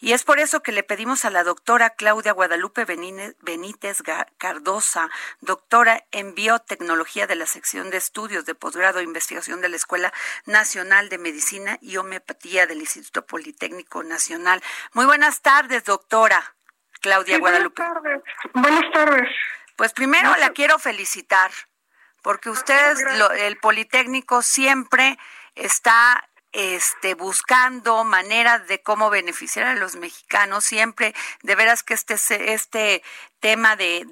Y es por eso que le pedimos a la doctora Claudia Guadalupe Benítez Cardosa, doctora en biotecnología de la sección de estudios de posgrado e investigación de la Escuela Nacional de Medicina y Homeopatía del Instituto Politécnico Nacional. Muy buenas tardes, doctora Claudia Guadalupe. Buenas tardes. Buenas tardes. Pues primero la quiero felicitar porque usted, el Politécnico, siempre está este, buscando maneras de cómo beneficiar a los mexicanos. Siempre, de veras que este, este tema de,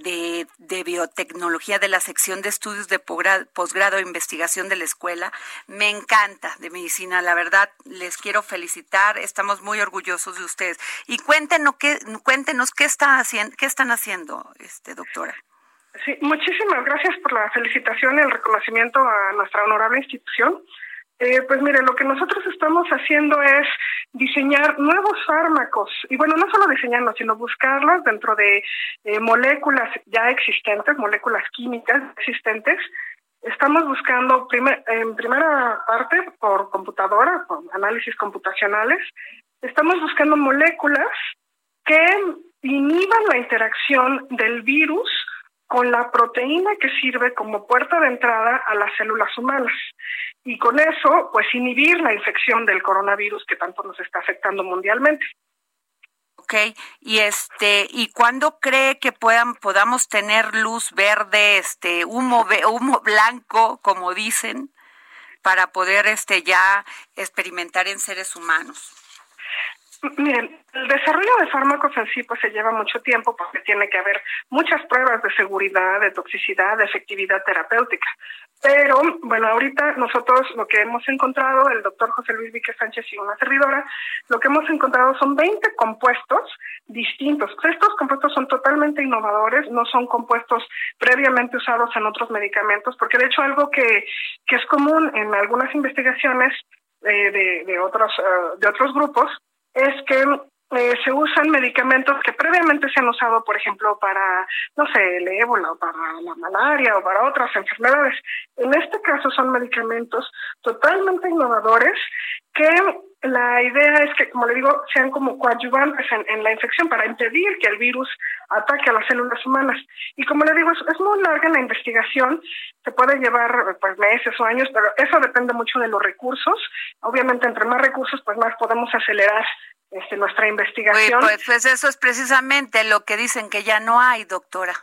de, biotecnología de la sección de estudios de posgrado e investigación de la escuela, me encanta de medicina. La verdad, les quiero felicitar. Estamos muy orgullosos de ustedes. Y cuéntenos qué, cuéntenos qué, está haciendo, qué están haciendo, este, doctora. Sí, muchísimas gracias por la felicitación y el reconocimiento a nuestra honorable institución. Eh, pues mire, lo que nosotros estamos haciendo es diseñar nuevos fármacos. Y bueno, no solo diseñarlos, sino buscarlos dentro de eh, moléculas ya existentes, moléculas químicas existentes. Estamos buscando en primera parte por computadora, por análisis computacionales, estamos buscando moléculas que inhiban la interacción del virus con la proteína que sirve como puerta de entrada a las células humanas y con eso, pues inhibir la infección del coronavirus que tanto nos está afectando mundialmente. Ok, y este, ¿y cuándo cree que puedan, podamos tener luz verde, este, humo, humo blanco, como dicen, para poder este ya experimentar en seres humanos? Miren, el desarrollo de fármacos en sí pues se lleva mucho tiempo porque tiene que haber muchas pruebas de seguridad, de toxicidad, de efectividad terapéutica. Pero bueno, ahorita nosotros lo que hemos encontrado, el doctor José Luis Vique Sánchez y una servidora, lo que hemos encontrado son 20 compuestos distintos. Estos compuestos son totalmente innovadores, no son compuestos previamente usados en otros medicamentos, porque de hecho algo que, que es común en algunas investigaciones eh, de, de, otros, eh, de otros grupos es que eh, se usan medicamentos que previamente se han usado, por ejemplo, para, no sé, el ébola o para la malaria o para otras enfermedades. En este caso son medicamentos totalmente innovadores que la idea es que, como le digo, sean como coadyuvantes en, la infección para impedir que el virus ataque a las células humanas. Y como le digo, es, muy larga la investigación, se puede llevar pues meses o años, pero eso depende mucho de los recursos. Obviamente, entre más recursos, pues más podemos acelerar este, nuestra investigación. Pues, pues, eso es precisamente lo que dicen que ya no hay, doctora.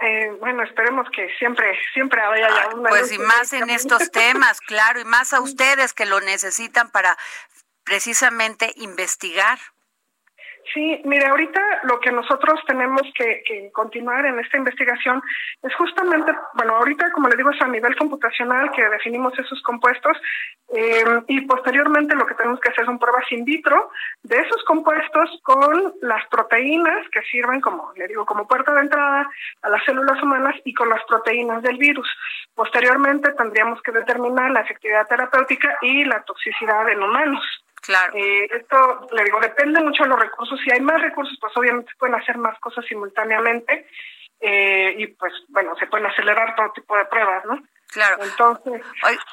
Eh, bueno, esperemos que siempre, siempre haya ya una. Pues y más en estos temas, claro, y más a ustedes que lo necesitan para precisamente investigar. Sí, mire, ahorita lo que nosotros tenemos que, continuar en esta investigación es justamente, bueno, ahorita como le digo es a nivel computacional que definimos esos compuestos eh, y posteriormente lo que tenemos que hacer son pruebas in vitro de esos compuestos con las proteínas que sirven como, le digo, como puerta de entrada a las células humanas y con las proteínas del virus. Posteriormente tendríamos que determinar la efectividad terapéutica y la toxicidad en humanos. Claro. Eh, esto, le digo, depende mucho de los recursos. Si hay más recursos, pues obviamente pueden hacer más cosas simultáneamente eh, y pues, bueno, se pueden acelerar todo tipo de pruebas, ¿no? Claro. Entonces,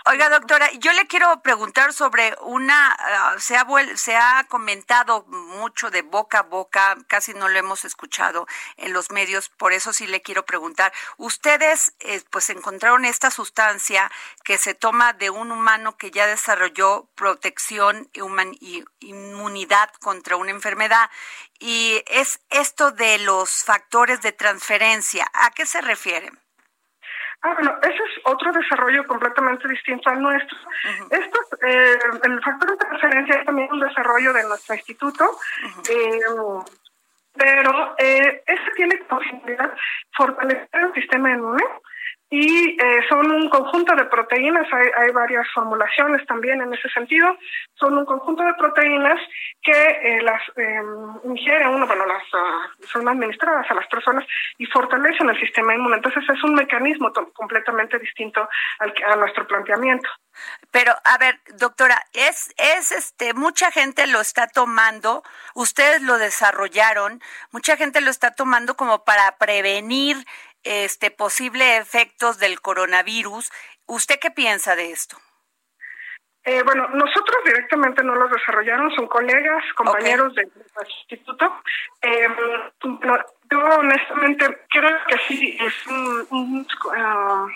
oiga, doctora, yo le quiero preguntar sobre una, ah, se, ha se ha comentado mucho de boca a boca, casi no lo hemos escuchado en los medios, por eso sí le quiero preguntar. Ustedes, eh, pues, encontraron esta sustancia que se toma de un humano que ya desarrolló protección y inmunidad contra una enfermedad, y es esto de los factores de transferencia. ¿A qué se refieren? Ah, bueno, ese es otro desarrollo completamente distinto al nuestro. Esto, eh, el factor de transferencia es también un desarrollo de nuestro instituto, eh, pero eh, ese tiene como finalidad fortalecer el sistema inmune, y eh, son un conjunto de proteínas, hay, hay, varias formulaciones también en ese sentido, son un conjunto de proteínas que eh, las eh, ingiere uno, bueno, las uh, son administradas a las personas y fortalecen el sistema inmune. Entonces es un mecanismo completamente distinto al, a nuestro planteamiento. Pero, a ver, doctora, es, es este, mucha gente lo está tomando, ustedes lo desarrollaron, mucha gente lo está tomando como para prevenir este posible efectos del coronavirus. ¿Usted qué piensa de esto? Eh, bueno, nosotros directamente no los desarrollaron, son colegas, compañeros del, instituto. Eh, yo honestamente creo que sí es un, uh,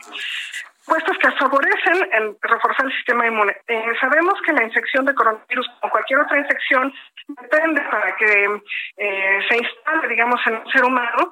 puestos que favorecen el reforzar el sistema inmune. Eh, sabemos que la infección de coronavirus, como cualquier otra infección, depende para que eh, se instale, digamos, en el ser humano,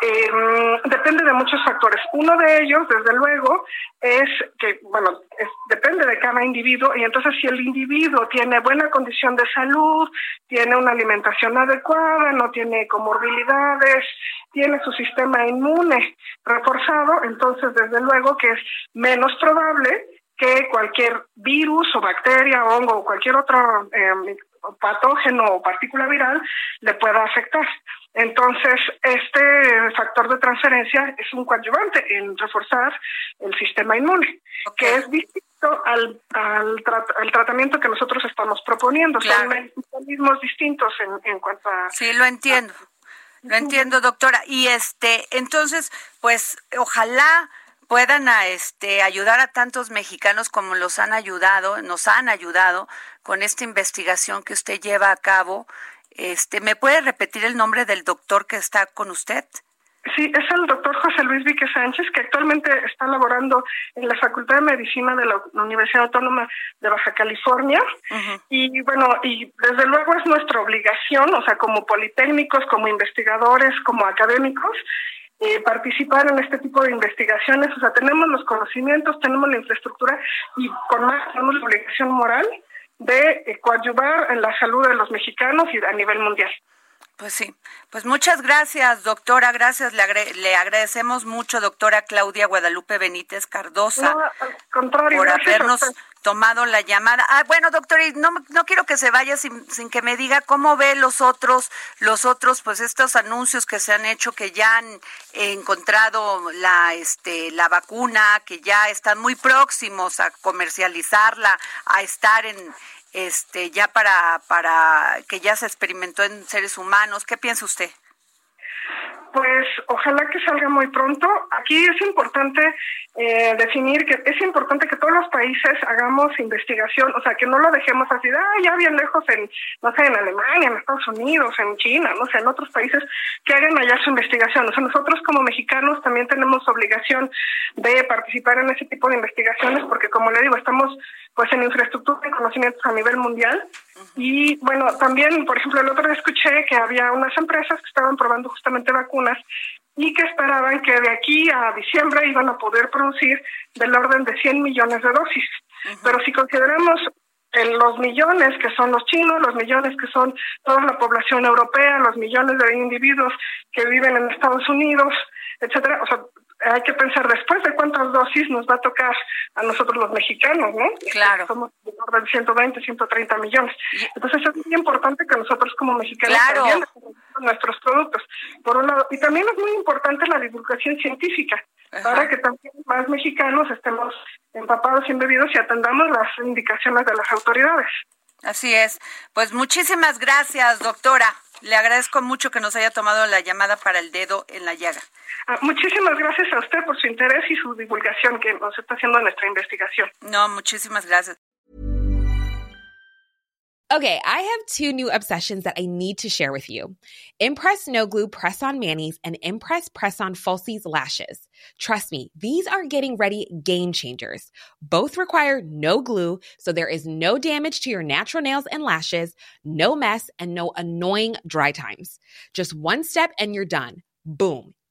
eh, depende de muchos factores. Uno de ellos, desde luego, es que, bueno, depende de cada individuo y entonces si el individuo tiene buena condición de salud, tiene una alimentación adecuada, no tiene comorbilidades, tiene su sistema inmune reforzado, entonces desde luego que es menos probable que cualquier virus o bacteria, hongo o cualquier otro eh, patógeno o partícula viral le pueda afectar. Entonces, este factor de transferencia es un coadyuvante en reforzar el sistema inmune, que es distinto al, al, tratamiento que nosotros estamos proponiendo. Son mecanismos distintos en, en cuanto a... Sí, lo entiendo. Lo entiendo, doctora. Y este, entonces, pues, ojalá puedan a este ayudar a tantos mexicanos como los han ayudado, nos han ayudado con esta investigación que usted lleva a cabo este, ¿Me puede repetir el nombre del doctor que está con usted? Sí, es el doctor José Luis Vique Sánchez, que actualmente está laborando en la Facultad de Medicina de la Universidad Autónoma de Baja California. Y bueno, y desde luego es nuestra obligación, o sea, como politécnicos, como investigadores, como académicos, eh, participar en este tipo de investigaciones. O sea, tenemos los conocimientos, tenemos la infraestructura y con más tenemos la obligación moral de eh, coadyuvar en la salud de los mexicanos y a nivel mundial. Pues sí, pues muchas gracias, doctora. Gracias, le, le agradecemos mucho, doctora Claudia Guadalupe Benítez Cardosa, por habernos tomado la llamada. Ah, bueno, doctora, no, no quiero que se vaya sin, sin, que me diga cómo ve los otros, los otros, pues estos anuncios que se han hecho, que ya han encontrado la, este, la vacuna, que ya están muy próximos a comercializarla, a estar en este ya para para que ya se experimentó en seres humanos. ¿Qué piensa usted? Pues ojalá que salga muy pronto. Aquí es importante eh, definir que es importante que todos los países hagamos investigación, o sea, que no lo dejemos así, ah, ya bien lejos en, no sé, en Alemania, en Estados Unidos, en China, no sé, en otros países, que hagan allá su investigación. O sea, nosotros como mexicanos también tenemos obligación de participar en ese tipo de investigaciones porque, como le digo, estamos pues en infraestructura y conocimientos a nivel mundial. Y bueno, también, por ejemplo, el otro día escuché que había unas empresas que estaban probando justamente vacunas y que esperaban que de aquí a diciembre iban a poder producir del orden de 100 millones de dosis. Pero si consideramos en los millones que son los chinos, los millones que son toda la población europea, los millones de individuos que viven en Estados Unidos, etcétera, o sea, hay que pensar después de cuántas dosis nos va a tocar a nosotros los mexicanos, ¿no? Claro. Somos de 120, 130 millones. Entonces es muy importante que nosotros como mexicanos claro. nuestros productos, por un lado. Y también es muy importante la divulgación científica, para que también más mexicanos estemos empapados y embebidos y atendamos las indicaciones de las autoridades. Así es. Pues muchísimas gracias, doctora. Le agradezco mucho que nos haya tomado la llamada para el dedo en la llaga. Ah, muchísimas gracias a usted por su interés y su divulgación que nos está haciendo nuestra investigación. No, muchísimas gracias. Okay, I have two new obsessions that I need to share with you. Impress No Glue Press On Manis and Impress Press On Falsies Lashes. Trust me, these are getting ready game changers. Both require no glue, so there is no damage to your natural nails and lashes, no mess, and no annoying dry times. Just one step and you're done. Boom